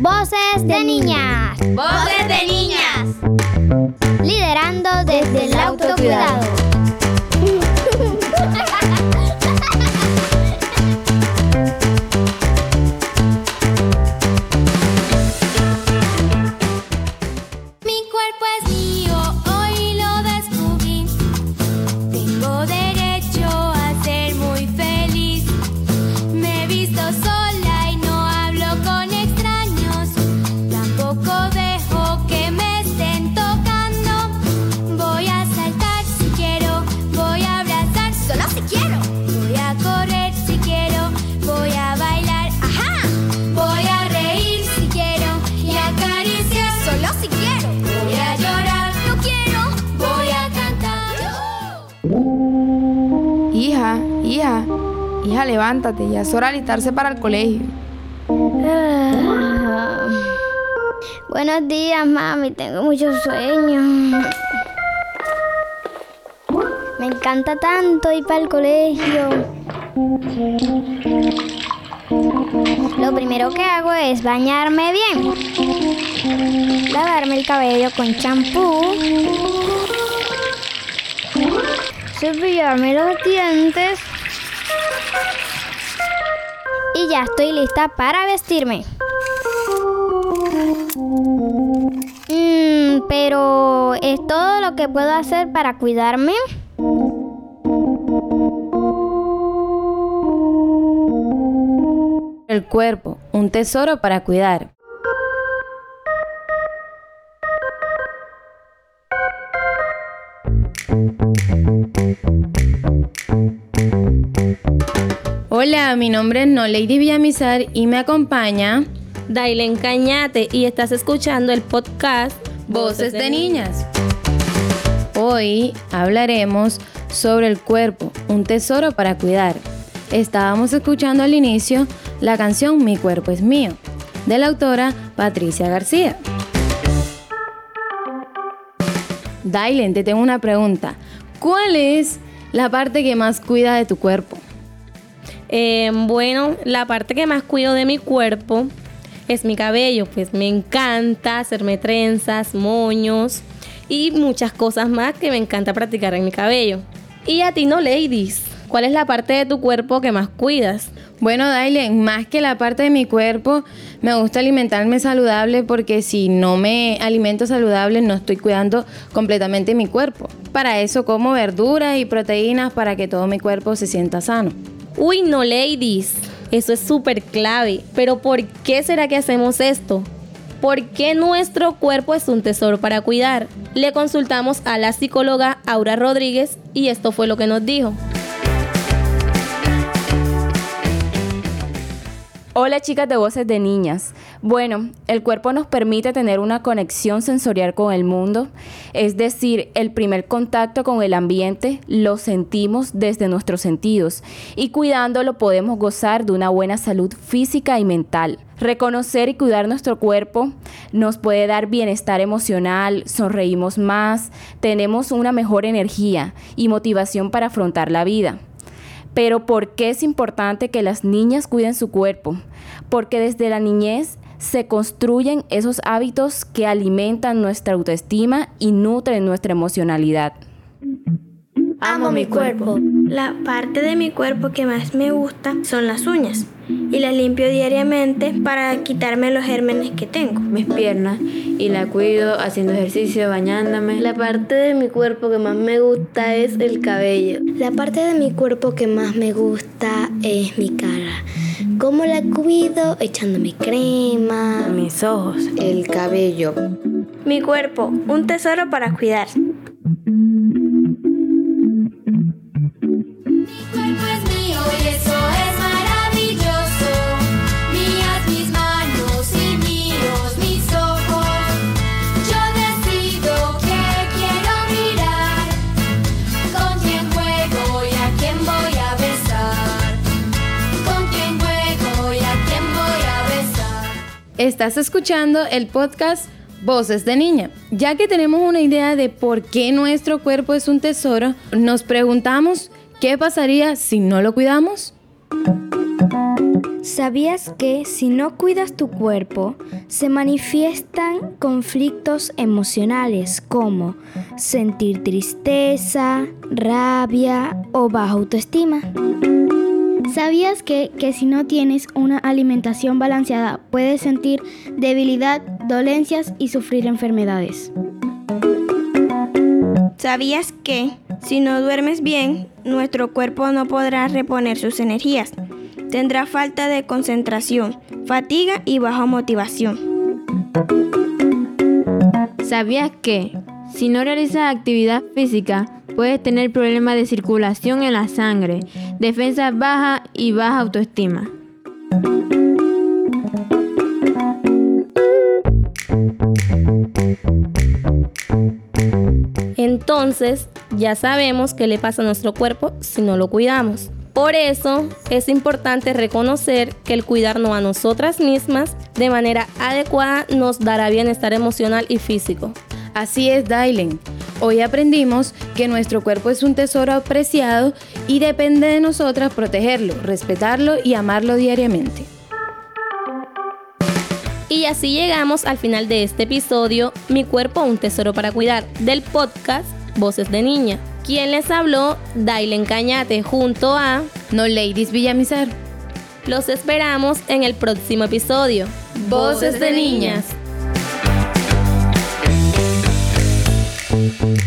Voces de niñas. Voces de niñas. Liderando desde el autocuidado. Hija, levántate, ya es hora de alistarse para el colegio. Ah. Buenos días, mami. Tengo mucho sueño. Me encanta tanto ir para el colegio. Lo primero que hago es bañarme bien. Lavarme el cabello con champú. Cepillarme los dientes. Y ya estoy lista para vestirme. Mm, pero ¿es todo lo que puedo hacer para cuidarme? El cuerpo, un tesoro para cuidar. Hola, mi nombre es No Lady Villamizar y me acompaña Dailen Cañate y estás escuchando el podcast Voces de Niñas. Hoy hablaremos sobre el cuerpo, un tesoro para cuidar. Estábamos escuchando al inicio la canción Mi cuerpo es mío, de la autora Patricia García. Dailen, te tengo una pregunta. ¿Cuál es la parte que más cuida de tu cuerpo? Eh, bueno, la parte que más cuido de mi cuerpo es mi cabello, pues me encanta hacerme trenzas, moños y muchas cosas más que me encanta practicar en mi cabello. Y a ti no, ladies, ¿cuál es la parte de tu cuerpo que más cuidas? Bueno, Dailen, más que la parte de mi cuerpo, me gusta alimentarme saludable porque si no me alimento saludable no estoy cuidando completamente mi cuerpo. Para eso como verduras y proteínas para que todo mi cuerpo se sienta sano. Uy, no, ladies, eso es súper clave. Pero ¿por qué será que hacemos esto? ¿Por qué nuestro cuerpo es un tesoro para cuidar? Le consultamos a la psicóloga Aura Rodríguez y esto fue lo que nos dijo. Hola chicas de voces de niñas. Bueno, el cuerpo nos permite tener una conexión sensorial con el mundo, es decir, el primer contacto con el ambiente lo sentimos desde nuestros sentidos y cuidándolo podemos gozar de una buena salud física y mental. Reconocer y cuidar nuestro cuerpo nos puede dar bienestar emocional, sonreímos más, tenemos una mejor energía y motivación para afrontar la vida. Pero ¿por qué es importante que las niñas cuiden su cuerpo? Porque desde la niñez se construyen esos hábitos que alimentan nuestra autoestima y nutren nuestra emocionalidad. Amo mi cuerpo. La parte de mi cuerpo que más me gusta son las uñas y las limpio diariamente para quitarme los gérmenes que tengo. mis piernas y la cuido haciendo ejercicio, bañándome. La parte de mi cuerpo que más me gusta es el cabello. La parte de mi cuerpo que más me gusta es mi cara. ¿Cómo la cuido? Echándome crema. Mis ojos. El cabello. Mi cuerpo, un tesoro para cuidar. Estás escuchando el podcast Voces de Niña. Ya que tenemos una idea de por qué nuestro cuerpo es un tesoro, nos preguntamos qué pasaría si no lo cuidamos. ¿Sabías que si no cuidas tu cuerpo, se manifiestan conflictos emocionales como sentir tristeza, rabia o baja autoestima? ¿Sabías que, que si no tienes una alimentación balanceada puedes sentir debilidad, dolencias y sufrir enfermedades? ¿Sabías que si no duermes bien, nuestro cuerpo no podrá reponer sus energías? Tendrá falta de concentración, fatiga y baja motivación. ¿Sabías que si no realizas actividad física, puedes tener problemas de circulación en la sangre, defensa baja y baja autoestima? Entonces, ya sabemos qué le pasa a nuestro cuerpo si no lo cuidamos. Por eso es importante reconocer que el cuidarnos a nosotras mismas de manera adecuada nos dará bienestar emocional y físico. Así es, Dailen. Hoy aprendimos que nuestro cuerpo es un tesoro apreciado y depende de nosotras protegerlo, respetarlo y amarlo diariamente. Y así llegamos al final de este episodio, Mi cuerpo, un tesoro para cuidar, del podcast Voces de Niña. Quien les habló, Dailen Cañate, junto a No Ladies Villamizar. Los esperamos en el próximo episodio. Voces de Niñas. Thank you.